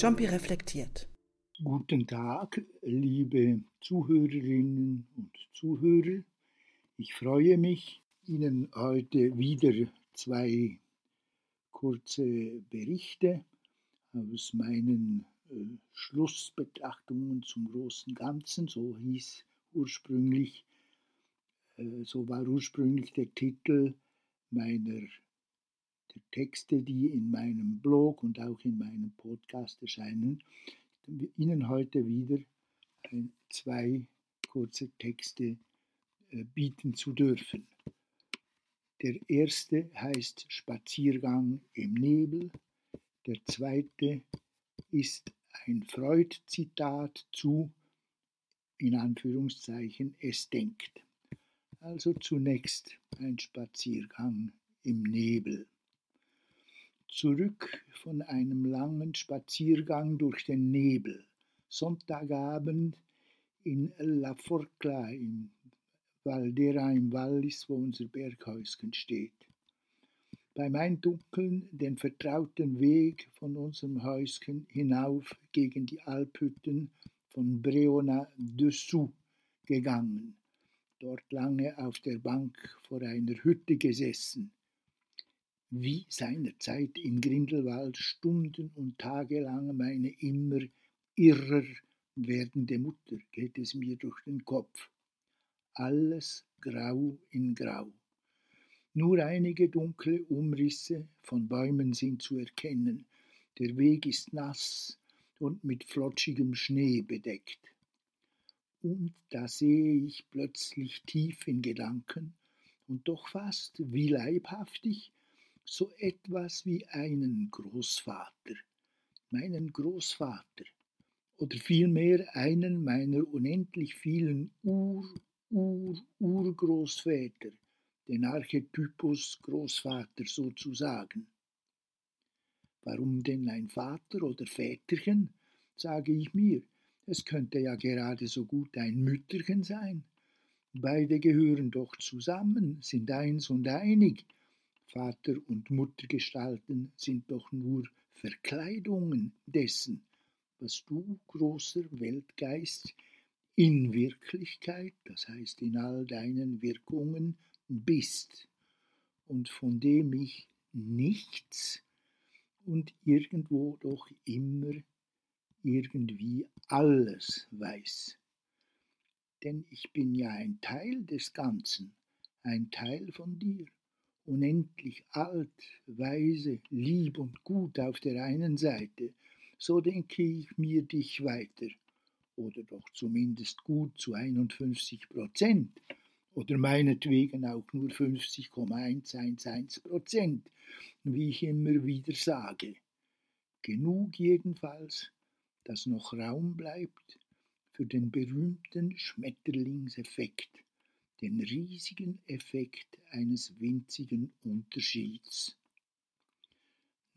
Jumpy reflektiert. Guten Tag, liebe Zuhörerinnen und Zuhörer. Ich freue mich, Ihnen heute wieder zwei kurze Berichte aus meinen äh, Schlussbetrachtungen zum großen Ganzen, so hieß ursprünglich, äh, so war ursprünglich der Titel meiner der Texte, die in meinem Blog und auch in meinem Podcast erscheinen, Ihnen heute wieder ein, zwei kurze Texte äh, bieten zu dürfen. Der erste heißt Spaziergang im Nebel, der zweite ist ein Freud-Zitat zu, in Anführungszeichen, es denkt. Also zunächst ein Spaziergang im Nebel. Zurück von einem langen Spaziergang durch den Nebel, Sonntagabend in La Forcla im Valdera im Wallis, wo unser Berghäuschen steht. Beim Eindunkeln den vertrauten Weg von unserem Häuschen hinauf gegen die Alphütten von Breona dessous gegangen, dort lange auf der Bank vor einer Hütte gesessen, wie seinerzeit in Grindelwald Stunden und Tage lang meine immer irrer werdende Mutter geht es mir durch den Kopf. Alles grau in grau. Nur einige dunkle Umrisse von Bäumen sind zu erkennen. Der Weg ist nass und mit flotschigem Schnee bedeckt. Und da sehe ich plötzlich tief in Gedanken und doch fast wie leibhaftig so etwas wie einen Großvater, meinen Großvater, oder vielmehr einen meiner unendlich vielen Ur, Ur, Urgroßväter, den Archetypus Großvater sozusagen. Warum denn ein Vater oder Väterchen, sage ich mir, es könnte ja gerade so gut ein Mütterchen sein. Beide gehören doch zusammen, sind eins und einig, Vater- und Muttergestalten sind doch nur Verkleidungen dessen, was du, großer Weltgeist, in Wirklichkeit, das heißt in all deinen Wirkungen, bist und von dem ich nichts und irgendwo doch immer irgendwie alles weiß. Denn ich bin ja ein Teil des Ganzen, ein Teil von dir unendlich alt, weise, lieb und gut auf der einen Seite, so denke ich mir dich weiter, oder doch zumindest gut zu 51 Prozent, oder meinetwegen auch nur 50,111 Prozent, wie ich immer wieder sage. Genug jedenfalls, dass noch Raum bleibt für den berühmten Schmetterlingseffekt, den riesigen Effekt eines winzigen Unterschieds.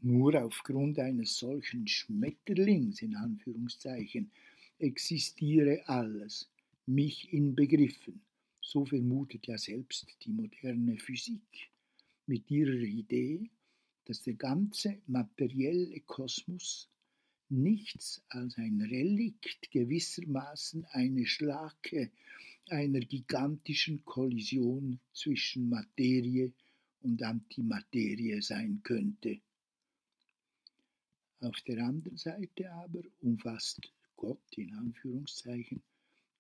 Nur aufgrund eines solchen Schmetterlings in Anführungszeichen existiere alles, mich inbegriffen, so vermutet ja selbst die moderne Physik mit ihrer Idee, dass der ganze materielle Kosmos nichts als ein Relikt gewissermaßen eine Schlake einer gigantischen Kollision zwischen Materie und Antimaterie sein könnte. Auf der anderen Seite aber umfasst Gott in Anführungszeichen,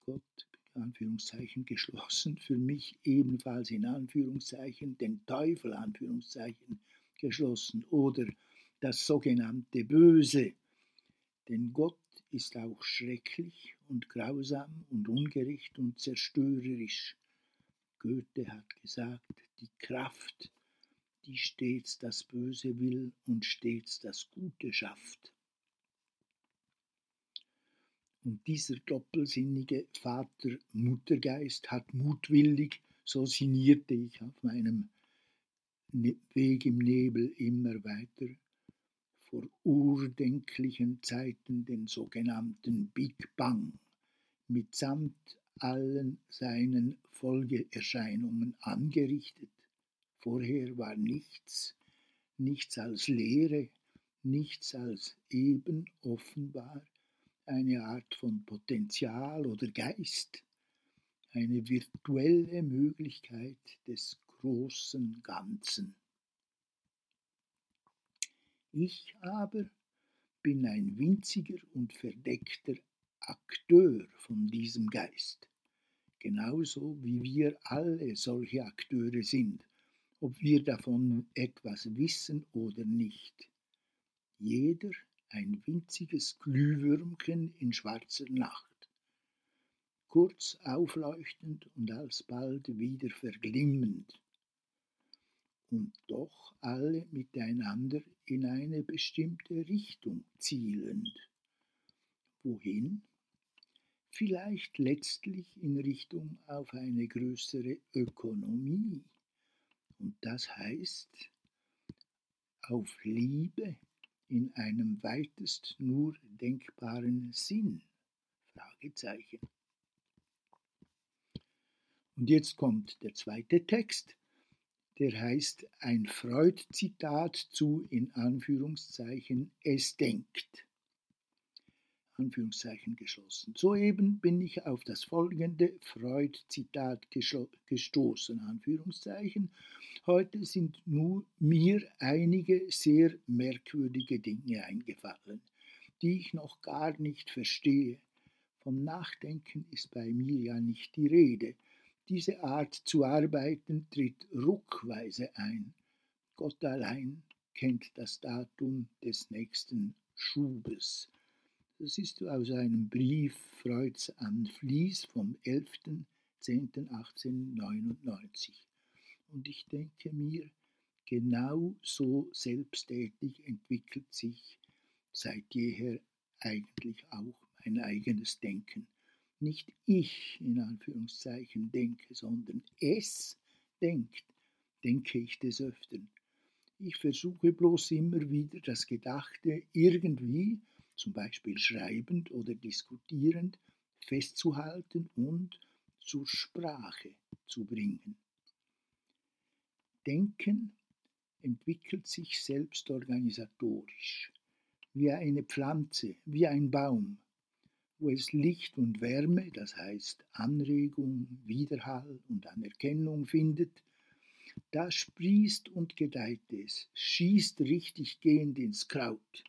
Gott Anführungszeichen geschlossen, für mich ebenfalls in Anführungszeichen, den Teufel Anführungszeichen geschlossen oder das sogenannte Böse. Denn Gott ist auch schrecklich und grausam und ungerecht und zerstörerisch. Goethe hat gesagt, die Kraft, die stets das Böse will und stets das Gute schafft. Und dieser doppelsinnige Vater-Muttergeist hat mutwillig, so sinnierte ich auf meinem ne-, Weg im Nebel immer weiter, vor urdenklichen Zeiten den sogenannten Big Bang mitsamt allen seinen Folgeerscheinungen angerichtet. Vorher war nichts, nichts als Leere, nichts als eben offenbar eine Art von Potenzial oder Geist, eine virtuelle Möglichkeit des großen Ganzen. Ich aber bin ein winziger und verdeckter Akteur von diesem Geist, genauso wie wir alle solche Akteure sind, ob wir davon etwas wissen oder nicht. Jeder ein winziges Glühwürmchen in schwarzer Nacht, kurz aufleuchtend und alsbald wieder verglimmend, und doch alle miteinander in eine bestimmte Richtung zielend. Wohin? Vielleicht letztlich in Richtung auf eine größere Ökonomie. Und das heißt auf Liebe in einem weitest nur denkbaren Sinn? Fragezeichen. Und jetzt kommt der zweite Text, der heißt ein Freud-Zitat zu in Anführungszeichen es denkt. Anführungszeichen geschlossen. Soeben bin ich auf das folgende Freud-Zitat gestoßen, Anführungszeichen. Heute sind nur mir einige sehr merkwürdige Dinge eingefallen, die ich noch gar nicht verstehe. Vom Nachdenken ist bei mir ja nicht die Rede. Diese Art zu arbeiten tritt ruckweise ein. Gott allein kennt das Datum des nächsten Schubes. Das ist aus einem Brief Freuds an Vlies vom 11.10.1899. Und ich denke mir, genau so selbsttätig entwickelt sich seit jeher eigentlich auch mein eigenes Denken nicht ich in Anführungszeichen denke, sondern es denkt, denke ich des Öfteren. Ich versuche bloß immer wieder das Gedachte irgendwie, zum Beispiel schreibend oder diskutierend, festzuhalten und zur Sprache zu bringen. Denken entwickelt sich selbst organisatorisch, wie eine Pflanze, wie ein Baum, wo es Licht und Wärme, das heißt Anregung, Widerhall und Anerkennung findet, da sprießt und gedeiht es, schießt richtig gehend ins Kraut.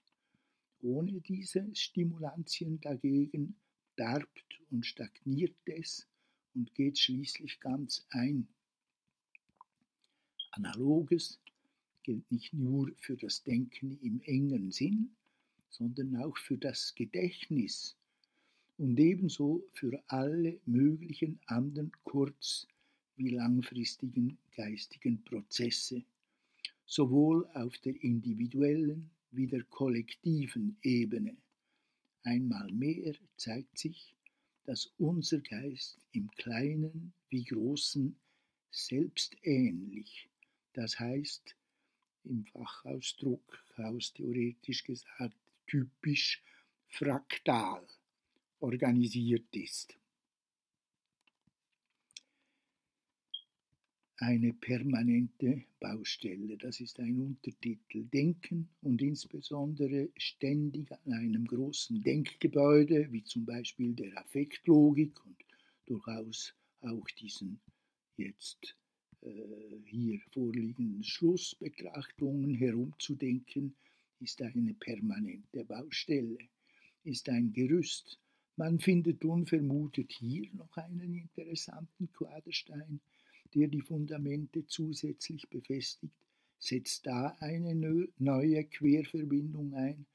Ohne diese Stimulantien dagegen darbt und stagniert es und geht schließlich ganz ein. Analoges gilt nicht nur für das Denken im engen Sinn, sondern auch für das Gedächtnis und ebenso für alle möglichen anderen kurz- wie langfristigen geistigen Prozesse, sowohl auf der individuellen wie der kollektiven Ebene. Einmal mehr zeigt sich, dass unser Geist im Kleinen wie Großen selbstähnlich, das heißt im Fachausdruck haustheoretisch gesagt typisch fraktal organisiert ist. Eine permanente Baustelle, das ist ein Untertitel. Denken und insbesondere ständig an einem großen Denkgebäude, wie zum Beispiel der Affektlogik und durchaus auch diesen jetzt äh, hier vorliegenden Schlussbetrachtungen herumzudenken, ist eine permanente Baustelle, ist ein Gerüst, man findet unvermutet hier noch einen interessanten Quaderstein, der die Fundamente zusätzlich befestigt, setzt da eine neue Querverbindung ein,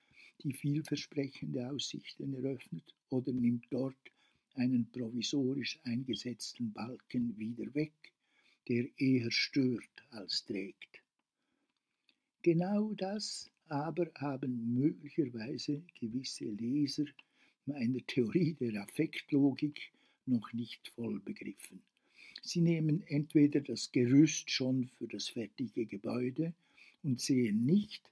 die vielversprechende Aussichten eröffnet oder nimmt dort einen provisorisch eingesetzten Balken wieder weg, der eher stört als trägt. Genau das aber haben möglicherweise gewisse Leser meiner Theorie der Affektlogik noch nicht voll begriffen. Sie nehmen entweder das Gerüst schon für das fertige Gebäude und sehen nicht,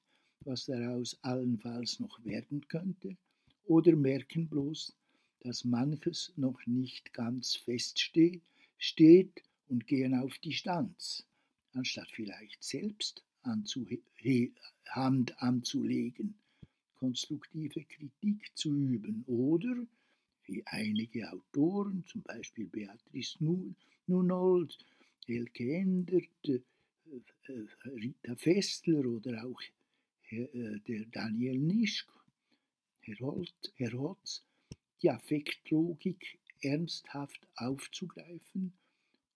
was daraus allenfalls noch werden könnte, oder merken bloß, dass manches noch nicht ganz feststeht steht und gehen auf die Stanz, anstatt vielleicht selbst Hand anzulegen, konstruktive Kritik zu üben oder, wie einige Autoren, zum Beispiel Beatrice Nunold, Elke Endert, äh, äh, Rita Fessler oder auch äh, der Daniel Nischk, Herr Hotz, die Affektlogik ernsthaft aufzugreifen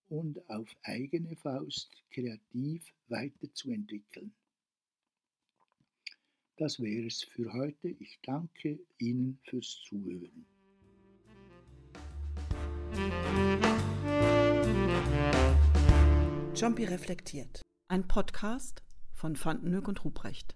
und auf eigene Faust kreativ weiterzuentwickeln. Das wäre es für heute. Ich danke Ihnen fürs Zuhören. Jumpy reflektiert. Ein Podcast von Vandenhoek und Ruprecht.